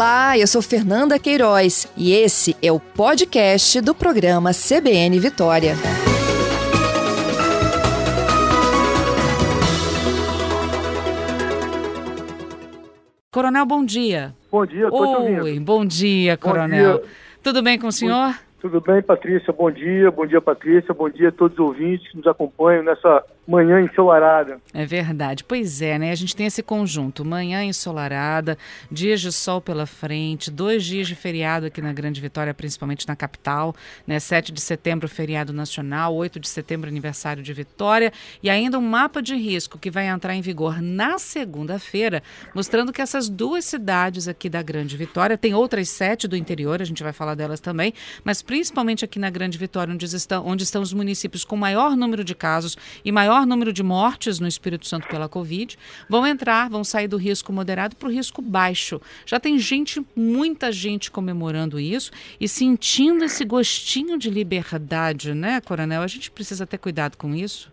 Olá, eu sou Fernanda Queiroz e esse é o podcast do programa CBN Vitória. Coronel, bom dia. Bom dia, estou te ouvindo. Oi, bom dia, Coronel. Bom dia. Tudo bem com o senhor? Tudo bem, Patrícia? Bom dia, bom dia, Patrícia. Bom dia a todos os ouvintes que nos acompanham nessa manhã ensolarada. É verdade. Pois é, né? A gente tem esse conjunto: manhã ensolarada, dias de sol pela frente, dois dias de feriado aqui na Grande Vitória, principalmente na capital, né? 7 de setembro, feriado nacional, 8 de setembro, aniversário de Vitória, e ainda um mapa de risco que vai entrar em vigor na segunda-feira, mostrando que essas duas cidades aqui da Grande Vitória, tem outras sete do interior, a gente vai falar delas também, mas principalmente aqui na Grande Vitória, onde estão, onde estão os municípios com maior número de casos e maior número de mortes no Espírito Santo pela Covid, vão entrar, vão sair do risco moderado para o risco baixo. Já tem gente, muita gente comemorando isso e sentindo esse gostinho de liberdade, né, Coronel? A gente precisa ter cuidado com isso.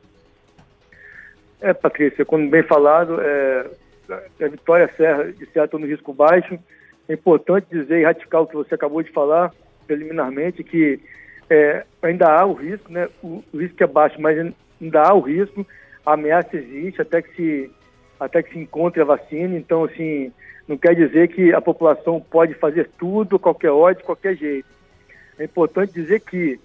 É, Patrícia, como bem falado, é, a Vitória Serra de está no risco baixo. É importante dizer e ratificar o que você acabou de falar preliminarmente, que é, ainda há o risco, né? O, o risco é baixo, mas ainda há o risco, a ameaça existe até que se, até que se encontre a vacina, então assim, não quer dizer que a população pode fazer tudo, qualquer hora, de qualquer jeito. É importante dizer que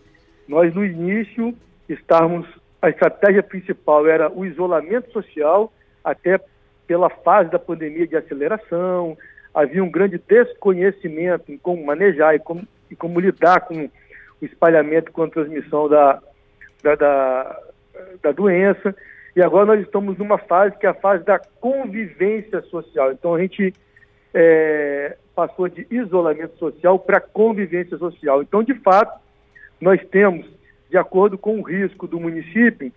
nós no início estávamos, a estratégia principal era o isolamento social, até pela fase da pandemia de aceleração, havia um grande desconhecimento em como manejar e como, e como lidar com o espalhamento com a transmissão da, da, da, da doença. E agora nós estamos numa fase que é a fase da convivência social. Então a gente é, passou de isolamento social para convivência social. Então, de fato, nós temos, de acordo com o risco do município,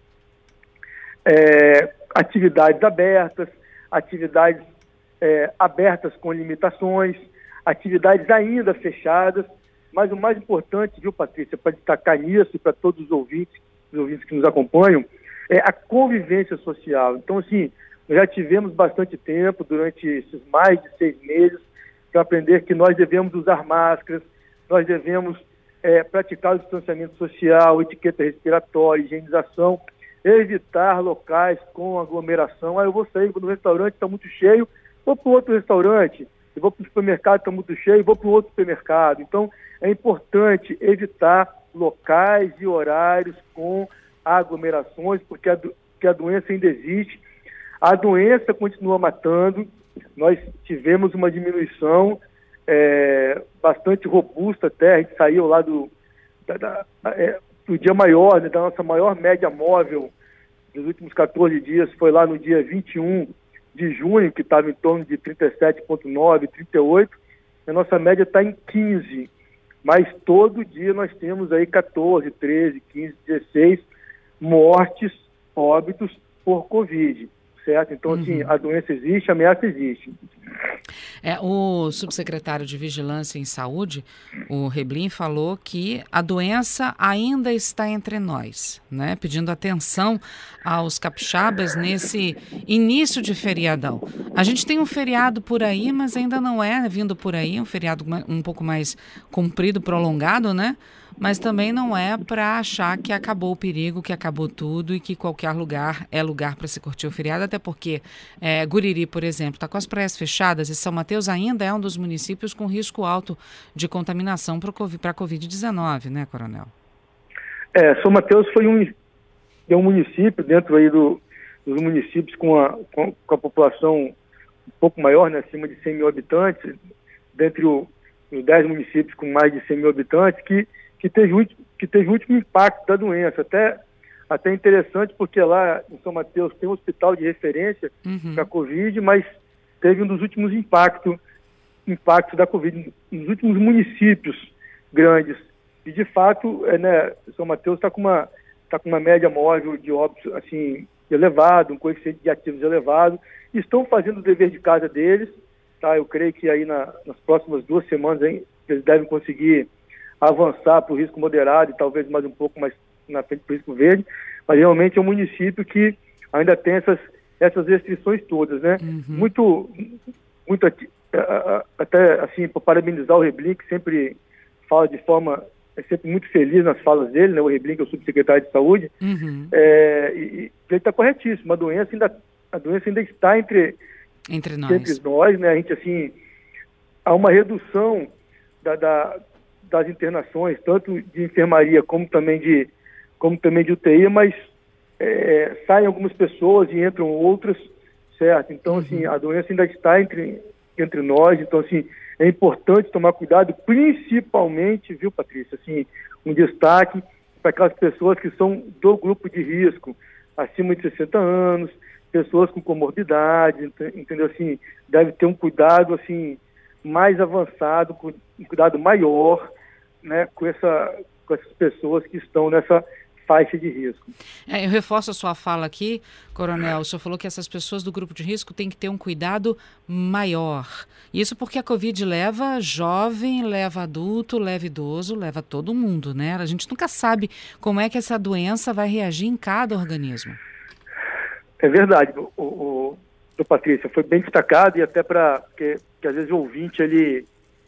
é, atividades abertas, atividades é, abertas com limitações, atividades ainda fechadas. Mas o mais importante, viu, Patrícia, para destacar nisso e para todos os ouvintes, os ouvintes que nos acompanham, é a convivência social. Então, assim, já tivemos bastante tempo, durante esses mais de seis meses, para aprender que nós devemos usar máscaras, nós devemos é, praticar o distanciamento social, etiqueta respiratória, higienização, evitar locais com aglomeração. Ah, eu vou sair no restaurante, está muito cheio, vou para outro restaurante. Eu vou para o supermercado, está muito cheio, vou para outro supermercado. Então, é importante evitar locais e horários com aglomerações, porque a, a doença ainda existe. A doença continua matando. Nós tivemos uma diminuição é, bastante robusta até. A gente saiu lá do, da, da, é, do dia maior, né, da nossa maior média móvel dos últimos 14 dias, foi lá no dia 21 de junho, que estava em torno de 37,9, 38. A nossa média está em 15 mas todo dia nós temos aí 14, 13, 15, 16 mortes, óbitos por Covid, certo? Então, assim, uhum. a doença existe, a ameaça existe. É, o subsecretário de Vigilância em Saúde, o Reblin, falou que a doença ainda está entre nós, né? Pedindo atenção aos capixabas nesse início de feriadão. A gente tem um feriado por aí, mas ainda não é vindo por aí, um feriado um pouco mais comprido, prolongado, né? Mas também não é para achar que acabou o perigo, que acabou tudo e que qualquer lugar é lugar para se curtir o feriado, até porque é, Guriri, por exemplo, está com as praias fechadas e São Mateus ainda é um dos municípios com risco alto de contaminação para a Covid-19, né, Coronel? É, São Mateus foi um, é um município dentro aí do, dos municípios com a, com, com a população um pouco maior, né, acima de 100 mil habitantes, dentre o, os 10 municípios com mais de 100 mil habitantes, que que teve, que teve o último impacto da doença. Até, até interessante, porque lá em São Mateus tem um hospital de referência uhum. para a Covid, mas teve um dos últimos impactos impacto da Covid nos últimos municípios grandes. E, de fato, é, né, São Mateus está com, uma, tá com uma média móvel de óbitos assim, elevado, um coeficiente de ativos elevado. Estão fazendo o dever de casa deles. Tá? Eu creio que aí na, nas próximas duas semanas hein, eles devem conseguir avançar para o risco moderado e talvez mais um pouco mais na frente para o risco verde, mas realmente é um município que ainda tem essas, essas restrições todas, né? Uhum. Muito, muito até assim, para parabenizar o Reblin, que sempre fala de forma, é sempre muito feliz nas falas dele, né? O Reblin, que é o subsecretário de saúde, uhum. é, e, e ele está corretíssimo, a doença ainda, a doença ainda está entre, entre nós. Entre nós, né? A gente, assim, há uma redução da, da, das internações, tanto de enfermaria como também de, como também de UTI, mas é, saem algumas pessoas e entram outras, certo? Então, assim, uhum. assim, a doença ainda está entre, entre nós, então, assim, é importante tomar cuidado, principalmente, viu, Patrícia, assim, um destaque para aquelas pessoas que são do grupo de risco, acima de 60 anos, pessoas com comorbidade, entendeu? Assim, deve ter um cuidado, assim, mais avançado, um cuidado maior, né, com, essa, com essas pessoas que estão nessa faixa de risco. É, eu reforço a sua fala aqui, Coronel. O senhor falou que essas pessoas do grupo de risco têm que ter um cuidado maior. Isso porque a Covid leva jovem, leva adulto, leva idoso, leva todo mundo, né? A gente nunca sabe como é que essa doença vai reagir em cada organismo. É verdade, o, o, o Patrícia, foi bem destacado e até para que, que às vezes o ouvinte ele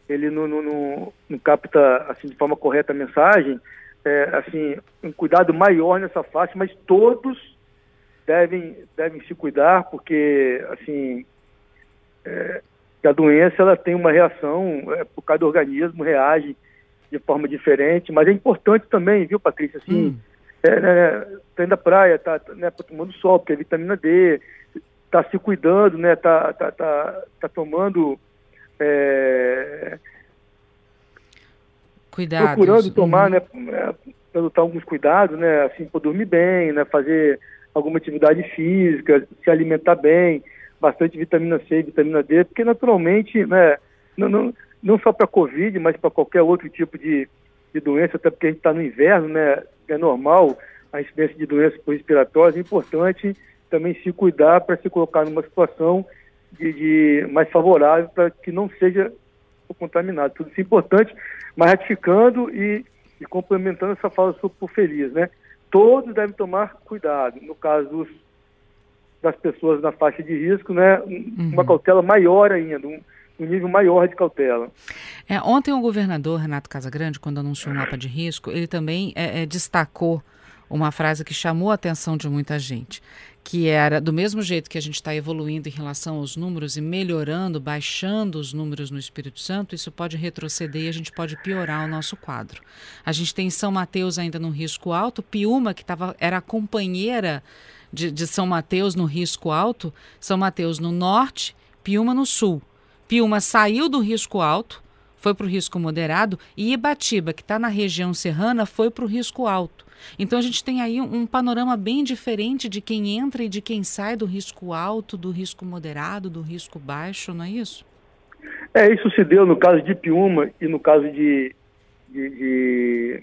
ele não, não, não, não capta assim de forma correta a mensagem é, assim, um cuidado maior nessa faixa, mas todos devem, devem se cuidar, porque, assim, é, a doença ela tem uma reação, é, por cada organismo reage de forma diferente, mas é importante também, viu, Patrícia, assim, hum. é, né, tá indo à praia, tá, né, tá tomando sol, porque é vitamina D, tá se cuidando, né, tá, tá, tá, tá tomando é, Cuidados. procurando tomar, uhum. né, adotar alguns cuidados, né, assim, para dormir bem, né, fazer alguma atividade física, se alimentar bem, bastante vitamina C e vitamina D, porque naturalmente, né, não, não, não só para Covid, mas para qualquer outro tipo de, de doença, até porque a gente está no inverno, né, é normal a incidência de doenças respiratórias, é importante também se cuidar para se colocar numa situação de, de mais favorável para que não seja contaminado. Tudo isso é importante, mas ratificando e, e complementando essa fala sobre feliz, né? Todos devem tomar cuidado. No caso dos, das pessoas na faixa de risco, né? Uhum. Uma cautela maior ainda, um, um nível maior de cautela. É, ontem o governador Renato Casagrande, quando anunciou o mapa de risco, ele também é, é, destacou uma frase que chamou a atenção de muita gente, que era do mesmo jeito que a gente está evoluindo em relação aos números e melhorando, baixando os números no Espírito Santo, isso pode retroceder e a gente pode piorar o nosso quadro. A gente tem São Mateus ainda no risco alto, Piúma, que tava, era a companheira de, de São Mateus no risco alto, São Mateus no norte, Piúma no sul. Piúma saiu do risco alto, foi para o risco moderado, e Ibatiba, que está na região serrana, foi para o risco alto. Então a gente tem aí um, panorama bem diferente de quem entra e de quem sai do risco alto, do risco moderado, do risco baixo, não é isso? É, isso se deu no caso de Piúma e no caso de, de, de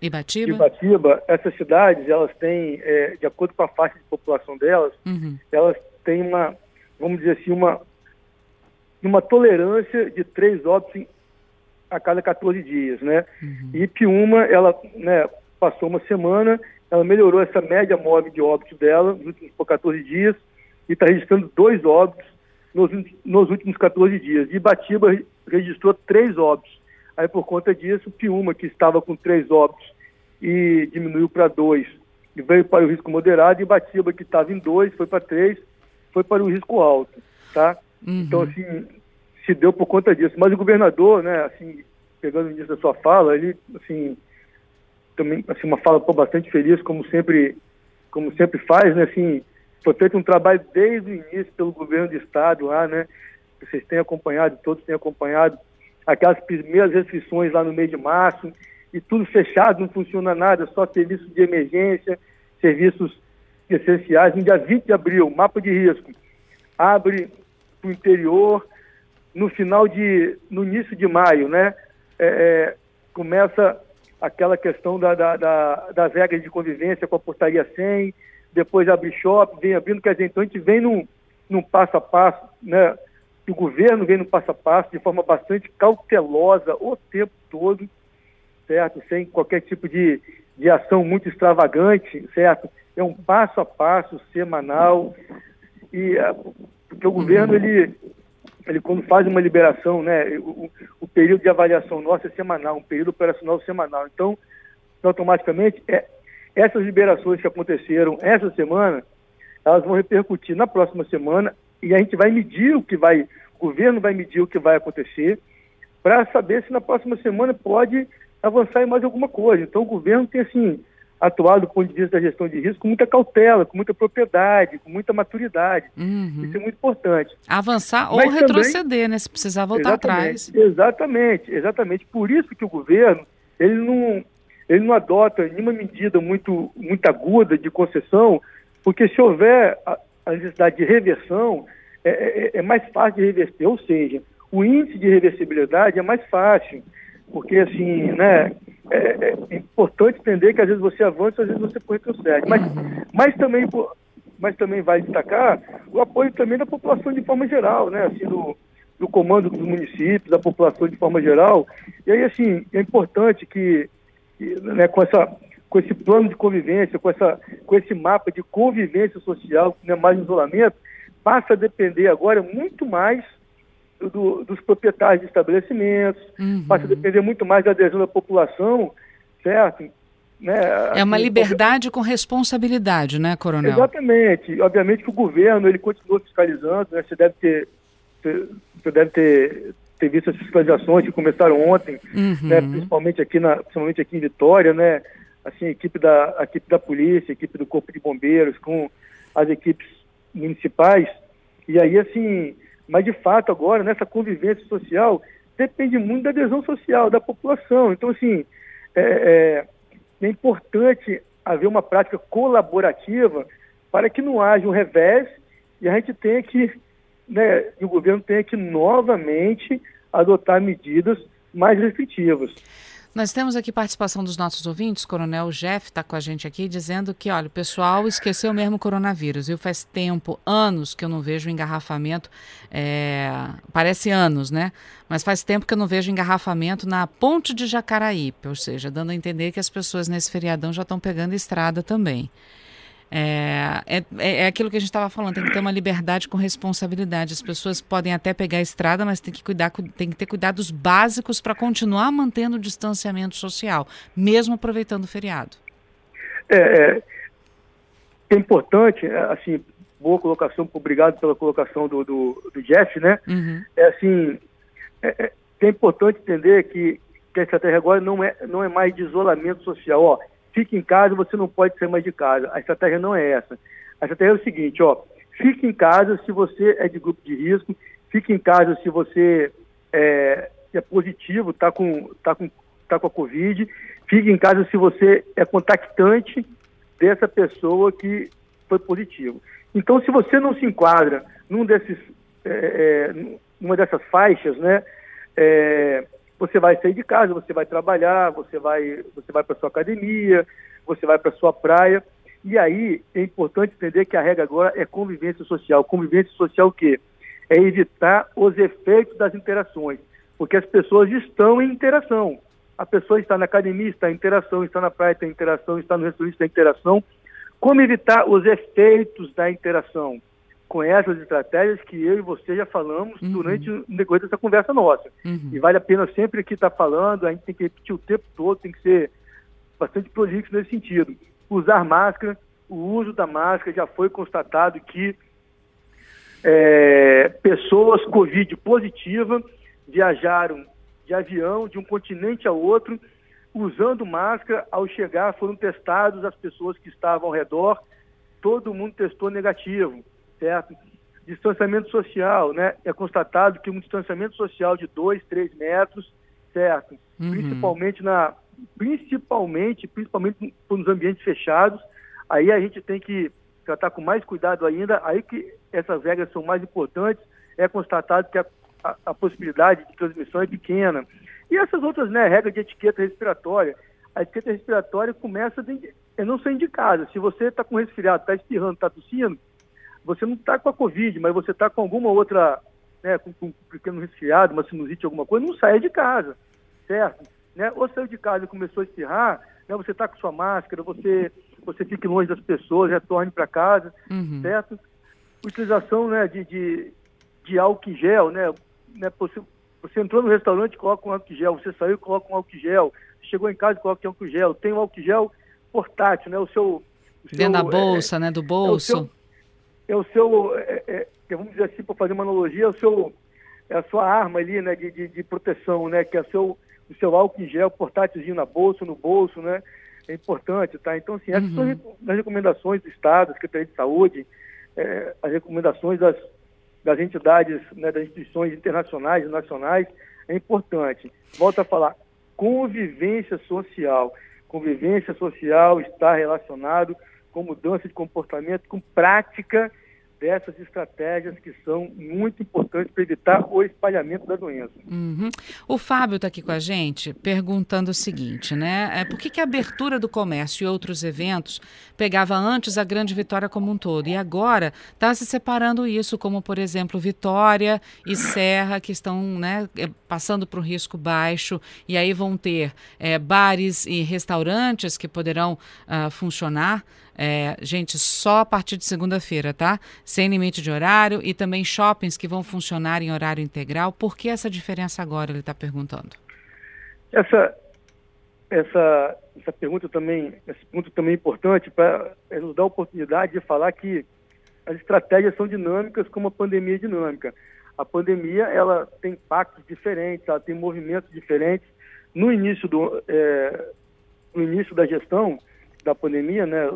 Ibatiba? Ibatiba, essas cidades, elas têm, é, de acordo com a faixa de população delas, uhum. elas têm uma, vamos dizer assim, uma, uma tolerância de três óbitos a cada 14 dias, né? Uhum. E Piúma, ela, né, passou uma semana, ela melhorou essa média móvel de óbitos dela nos últimos 14 dias e está registrando dois óbitos nos, nos, últimos 14 dias. E Batiba registrou três óbitos. Aí, por conta disso, Piúma, que estava com três óbitos e diminuiu para dois, e veio para o risco moderado, e Batiba, que estava em dois, foi para três, foi para o risco alto, tá? Uhum. Então, assim, se deu por conta disso. Mas o governador, né, assim, pegando o início da sua fala, ele, assim, também assim, uma fala pô, bastante feliz, como sempre, como sempre faz, né? Assim, foi feito um trabalho desde o início pelo governo do estado lá, né? Vocês têm acompanhado, todos têm acompanhado aquelas primeiras restrições lá no mês de março e tudo fechado, não funciona nada, só serviços de emergência, serviços essenciais. No dia 20 de abril, mapa de risco abre para o interior, no final de, no início de maio, né? É, é começa aquela questão da, da, da, das regras de convivência com a portaria 100, depois abre shopping, vem abrindo, quer dizer, então a gente vem num, num passo a passo, né? O governo vem no passo a passo de forma bastante cautelosa o tempo todo, certo? Sem qualquer tipo de, de ação muito extravagante, certo? É um passo a passo semanal e é, porque o governo ele ele quando faz uma liberação, né, o, o, período de avaliação nosso é semanal, um período operacional semanal. Então, automaticamente, é, essas liberações que aconteceram essa semana, elas vão repercutir na próxima semana e a gente vai medir o que vai, o governo vai medir o que vai acontecer para saber se na próxima semana pode avançar em mais alguma coisa. Então, o governo tem, assim, atuar do ponto de vista da gestão de risco com muita cautela, com muita propriedade, com muita maturidade. Uhum. Isso é muito importante. Avançar Mas ou retroceder, também, né? Se precisar voltar atrás. Exatamente, exatamente. Por isso que o governo ele não, ele não adota nenhuma medida muito, muito aguda de concessão, porque se houver a, a necessidade de reversão, é, é, é mais fácil de reverter. Ou seja, o índice de reversibilidade é mais fácil, porque assim, né? É, é, importante entender que às vezes você avança, às vezes você retrocede. Mas, mas, também, mas também vai destacar o apoio também da população de forma geral, né? Assim, do, do comando dos municípios, da população de forma geral. E aí, assim, é importante que, né, com, essa, com esse plano de convivência, com, essa, com esse mapa de convivência social, que não é mais isolamento, passa a depender agora muito mais do, dos proprietários de estabelecimentos, uhum. passa a depender muito mais da adesão da população, certo? Né? É uma assim, liberdade com responsabilidade, né, Coronel? Exatamente. Obviamente que o governo ele continua fiscalizando, né? Você deve ter, você deve ter, ter visto as fiscalizações que começaram ontem, uhum. né? principalmente aqui na, principalmente aqui em Vitória, né? Assim, a equipe da a equipe da polícia, a equipe do corpo de bombeiros, com as equipes municipais. E aí, assim, mas, de fato, agora, nessa convivência social, depende muito da adesão social da população. Então, assim, é, é, é importante haver uma prática colaborativa para que não haja um revés e a gente tenha que, né, o governo tenha que novamente adotar medidas mais restritivas. Nós temos aqui participação dos nossos ouvintes. Coronel Jeff está com a gente aqui dizendo que, olha, o pessoal esqueceu mesmo o coronavírus. Eu faz tempo, anos, que eu não vejo engarrafamento. É, parece anos, né? Mas faz tempo que eu não vejo engarrafamento na ponte de Jacaraípe, ou seja, dando a entender que as pessoas nesse feriadão já estão pegando estrada também. É, é, é aquilo que a gente estava falando, tem que ter uma liberdade com responsabilidade. As pessoas podem até pegar a estrada, mas tem que, cuidar, tem que ter cuidados básicos para continuar mantendo o distanciamento social, mesmo aproveitando o feriado. É, é, é importante, é, assim, boa colocação, obrigado pela colocação do, do, do Jeff, né? Uhum. É assim, é, é, é importante entender que, que a estratégia agora não é, não é mais de isolamento social. Ó, fique em casa, você não pode sair mais de casa. A estratégia não é essa. A estratégia é o seguinte, ó, fique em casa se você é de grupo de risco, fique em casa se você é, é positivo, está com, tá com, tá com a Covid, fique em casa se você é contactante dessa pessoa que foi positivo. Então, se você não se enquadra num desses, é, é, numa dessas faixas, né, é, você vai sair de casa, você vai trabalhar, você vai, você vai para sua academia, você vai para sua praia. E aí é importante entender que a regra agora é convivência social. Convivência social o quê? É evitar os efeitos das interações, porque as pessoas estão em interação. A pessoa está na academia, está em interação, está na praia, está em interação, está no restaurante, está em interação. Como evitar os efeitos da interação? Com essas estratégias que eu e você já falamos uhum. durante o decorrer dessa conversa nossa. Uhum. E vale a pena sempre que está falando, a gente tem que repetir o tempo todo, tem que ser bastante prolixo nesse sentido. Usar máscara, o uso da máscara já foi constatado que é, pessoas Covid positiva viajaram de avião de um continente ao outro usando máscara. Ao chegar, foram testados as pessoas que estavam ao redor, todo mundo testou negativo certo? Distanciamento social, né? É constatado que um distanciamento social de 2, 3 metros, certo? Uhum. Principalmente na principalmente, principalmente nos ambientes fechados. Aí a gente tem que tratar com mais cuidado ainda. Aí que essas regras são mais importantes. É constatado que a, a, a possibilidade de transmissão é pequena. E essas outras, né, regras de etiqueta respiratória. A etiqueta respiratória começa é não ser indicada. Se você está com resfriado, está espirrando, está tossindo, você não está com a Covid, mas você está com alguma outra, né, com, com, um pequeno resfriado, uma sinusite, alguma coisa, não saia de casa, certo? Né? Ou saiu de casa e começou a espirrar, né, você está com sua máscara, você, você fique longe das pessoas, retorne para casa, uhum. certo? Utilização né, de, de, de álcool gel, né? né você, você entrou no restaurante, coloca um álcool gel, você saiu, coloca um álcool gel, chegou em casa, coloca um álcool gel, tem um álcool gel portátil, né? O seu... O Dentro da bolsa, é, né? Do bolso. É o seu, é, é, é vamos dizer assim, para fazer uma analogia, é o seu, é a sua arma ali, né? De, de, de proteção, né? Que é o seu, o seu álcool gel portátilzinho na bolsa, no bolso, né? É importante, tá? Então, assim, essas uhum. são as recomendações do Estado, da Secretaria de Saúde, é, as recomendações das, das entidades, né, das instituições internacionais e nacionais, é importante. Volto a falar, convivência social. Convivência social está relacionado com mudança de comportamento, com prática dessas estratégias que são muito importantes para evitar o espalhamento da doença. Uhum. O Fábio está aqui com a gente perguntando o seguinte, né? É, por que, que a abertura do comércio e outros eventos pegava antes a grande Vitória como um todo e agora está se separando isso, como por exemplo Vitória e Serra que estão né, é, passando para o risco baixo e aí vão ter é, bares e restaurantes que poderão uh, funcionar é, gente, só a partir de segunda-feira, tá? Sem limite de horário e também shoppings que vão funcionar em horário integral. Por que essa diferença agora? Ele está perguntando. Essa, essa, essa pergunta também, esse ponto também é importante para é, nos dar a oportunidade de falar que as estratégias são dinâmicas como a pandemia é dinâmica. A pandemia ela tem impactos diferentes, ela tem movimentos diferentes. No início do é, no início da gestão da pandemia, né,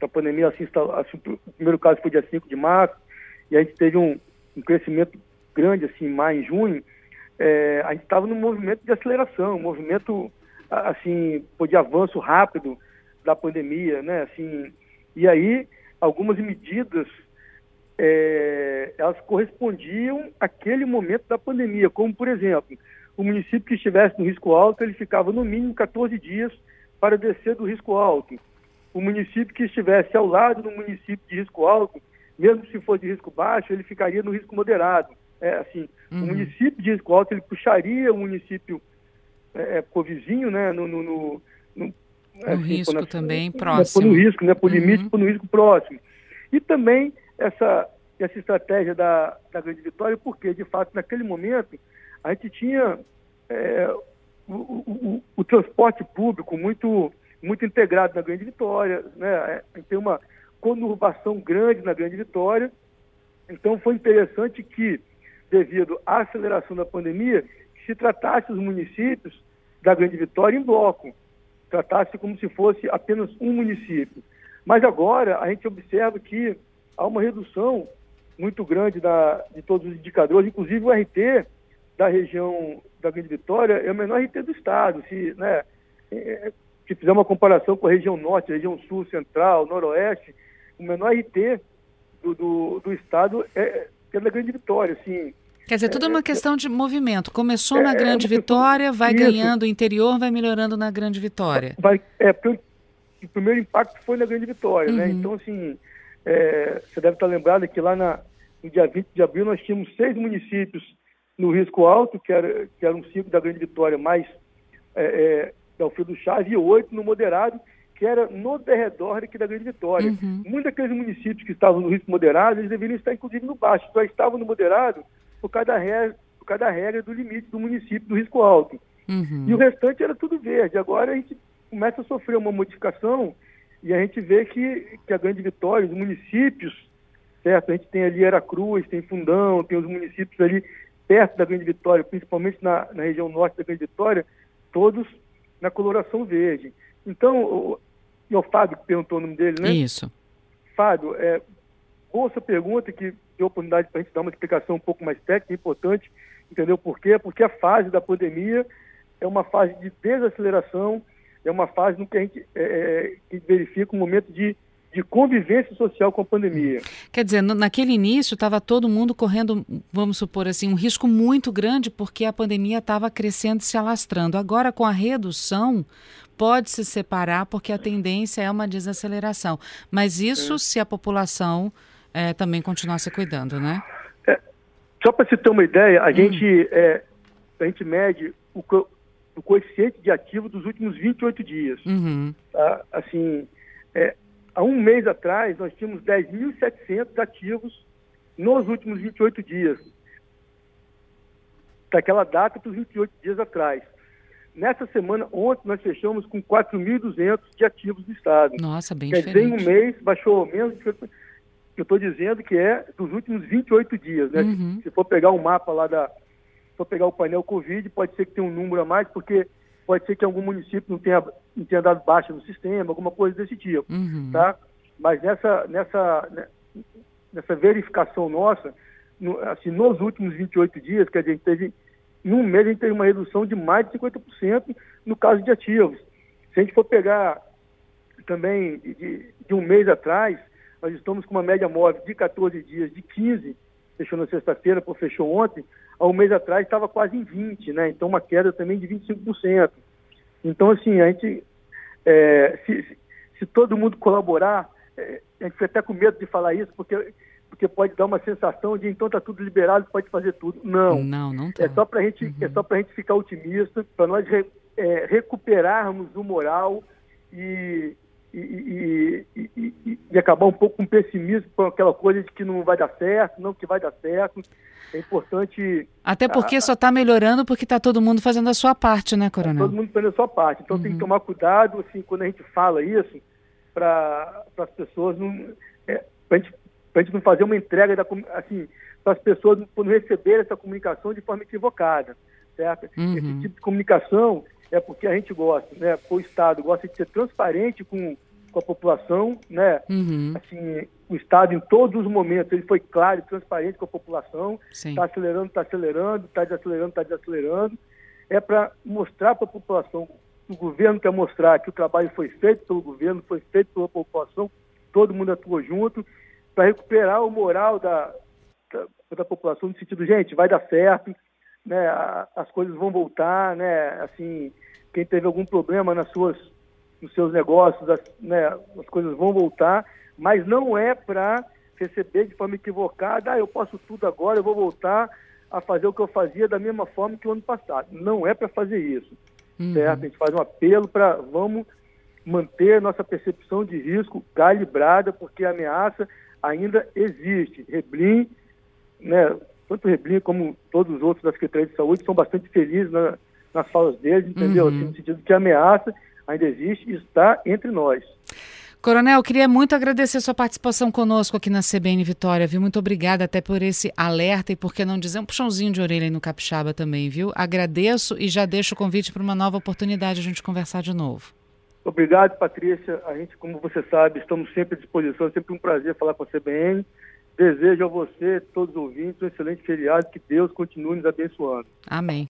da pandemia, assim, assim, o primeiro caso foi dia 5 de março, e a gente teve um, um crescimento grande, assim, em maio, em junho, é, a gente estava num movimento de aceleração, um movimento, assim, de avanço rápido da pandemia, né, assim, e aí algumas medidas, é, elas correspondiam àquele momento da pandemia, como, por exemplo, o município que estivesse no risco alto, ele ficava no mínimo 14 dias para descer do risco alto o município que estivesse ao lado do município de risco alto, mesmo se for de risco baixo, ele ficaria no risco moderado. É, assim, uhum. O município de risco alto ele puxaria o município é, é vizinho, né, no, no, no, no assim, risco na, também próximo. Né, no risco, né, por uhum. limite, por risco próximo. E também essa, essa estratégia da, da Grande Vitória, porque, de fato, naquele momento, a gente tinha é, o, o, o, transporte público muito muito integrado na Grande Vitória, né? tem uma conurbação grande na Grande Vitória. Então foi interessante que, devido à aceleração da pandemia, se tratasse os municípios da Grande Vitória em bloco, tratasse como se fosse apenas um município. Mas agora a gente observa que há uma redução muito grande da, de todos os indicadores, inclusive o RT da região da Grande Vitória é o menor RT do estado. Se, né, é, se fizer uma comparação com a região norte, região sul, central, noroeste, o menor RT do, do, do estado é, é da Grande Vitória, assim. Quer dizer, tudo é, uma é, questão de movimento. Começou é, na Grande Vitória, vai isso. ganhando o interior, vai melhorando na Grande Vitória. Vai, é, porque o primeiro impacto foi na Grande Vitória, né? uhum. né? Então, assim, é, você deve estar lembrado que lá na, no dia 20 de abril nós tínhamos seis municípios no risco alto, que, era, que eram cinco da Grande Vitória, mais é, que é o Fio do Chave, e oito no moderado, que era no derredor aqui da Grande Vitória. Uhum. Muitos daqueles municípios que estavam no risco moderado, eles deveriam estar inclusive no baixo, só estavam no moderado por causa da regra, por causa da regra do limite do município do risco alto. Uhum. E o restante era tudo verde. Agora a gente começa a sofrer uma modificação e a gente vê que, que a Grande Vitória, os municípios, certo? A gente tem ali Aracruz, tem Fundão, tem os municípios ali perto da Grande Vitória, principalmente na, na região norte da Grande Vitória, todos na coloração verde. Então, o, e o Fábio que perguntou o nome dele, né? Isso. Fábio, é, boa pergunta que deu oportunidade para a gente dar uma explicação um pouco mais técnica, importante, entendeu por quê? Porque a fase da pandemia é uma fase de desaceleração, é uma fase no que a gente é, é que verifica um momento de de convivência social com a pandemia. Quer dizer, naquele início estava todo mundo correndo, vamos supor assim, um risco muito grande porque a pandemia estava crescendo e se alastrando. Agora, com a redução, pode se separar porque a tendência é uma desaceleração. Mas isso é. se a população é, também continuar se cuidando, né? É, só para você ter uma ideia, a, hum. gente, é, a gente mede o, co o coeficiente de ativo dos últimos 28 dias. Uhum. Tá? Assim, é, há um mês atrás, nós tínhamos 10.700 ativos nos últimos 28 dias. Daquela data para os 28 dias atrás. Nessa semana, ontem, nós fechamos com 4.200 de ativos do Estado. Nossa, bem Quer diferente. dizer, em um mês baixou menos que eu estou dizendo que é dos últimos 28 dias. Né? Uhum. Se, se for pegar o um mapa lá da. Se for pegar o painel Covid, pode ser que tenha um número a mais, porque pode ser que algum município não tenha, não tenha dado baixa no sistema, alguma coisa desse tipo. Uhum. Tá? Mas nessa, nessa, né, nessa verificação nossa, no, assim, nos últimos 28 dias, que a gente teve, em um mês a gente teve uma redução de mais de 50% no caso de ativos. Se a gente for pegar também de, de um mês atrás, nós estamos com uma média móvel de 14 dias, de 15, fechou na sexta-feira, por fechou ontem, há um mês atrás estava quase em 20, né? Então uma queda também de 25%. Então, assim, a gente, é, se, se, todo mundo colaborar, é, a gente fica até com medo de falar isso, porque, porque pode dar uma sensação de então está tudo liberado, pode fazer tudo. Não. Não, não tá. É só para gente, uhum. é só a gente ficar otimista, para nós re, é, recuperarmos o moral e, e, e, e, e, acabar um pouco com pessimismo, com aquela coisa de que não vai dar certo, não que vai dar certo. É importante. Até porque a, só está melhorando porque está todo mundo fazendo a sua parte, né, Coronel? todo mundo fazendo a sua parte. Então uhum. tem que tomar cuidado, assim, quando a gente fala isso, para as pessoas não. É, para a gente, gente não fazer uma entrega da assim, para as pessoas não receber essa comunicação de forma equivocada. Certo? Uhum. Esse tipo de comunicação é porque a gente gosta, né? O Estado gosta de ser transparente com, com a população, né? Uhum. Assim, o Estado em todos os momentos ele foi claro e transparente com a população, está acelerando, está acelerando, está desacelerando, está desacelerando. É para mostrar para a população, o governo quer mostrar que o trabalho foi feito pelo governo, foi feito pela população, todo mundo atuou junto, para recuperar o moral da, da, da população no sentido, gente, vai dar certo, né, as coisas vão voltar, né, assim, quem teve algum problema nas suas, nos seus negócios, as, né, as coisas vão voltar, mas não é para receber de forma equivocada, ah, eu posso tudo agora, eu vou voltar a fazer o que eu fazia da mesma forma que o ano passado. Não é para fazer isso, uhum. certo? A gente faz um apelo para, vamos manter nossa percepção de risco calibrada, porque a ameaça ainda existe. Reblin, né, tanto o Reblin como todos os outros da Secretaria de Saúde são bastante felizes na, nas falas deles, entendeu? Uhum. Assim, no sentido que a ameaça ainda existe e está entre nós. Coronel, queria muito agradecer sua participação conosco aqui na CBN Vitória, viu? Muito obrigada até por esse alerta e por que não dizer um puxãozinho de orelha aí no Capixaba também, viu? Agradeço e já deixo o convite para uma nova oportunidade a gente conversar de novo. Obrigado, Patrícia. A gente, como você sabe, estamos sempre à disposição, é sempre um prazer falar com a CBN. Desejo a você, todos os ouvintes, um excelente feriado, que Deus continue nos abençoando. Amém.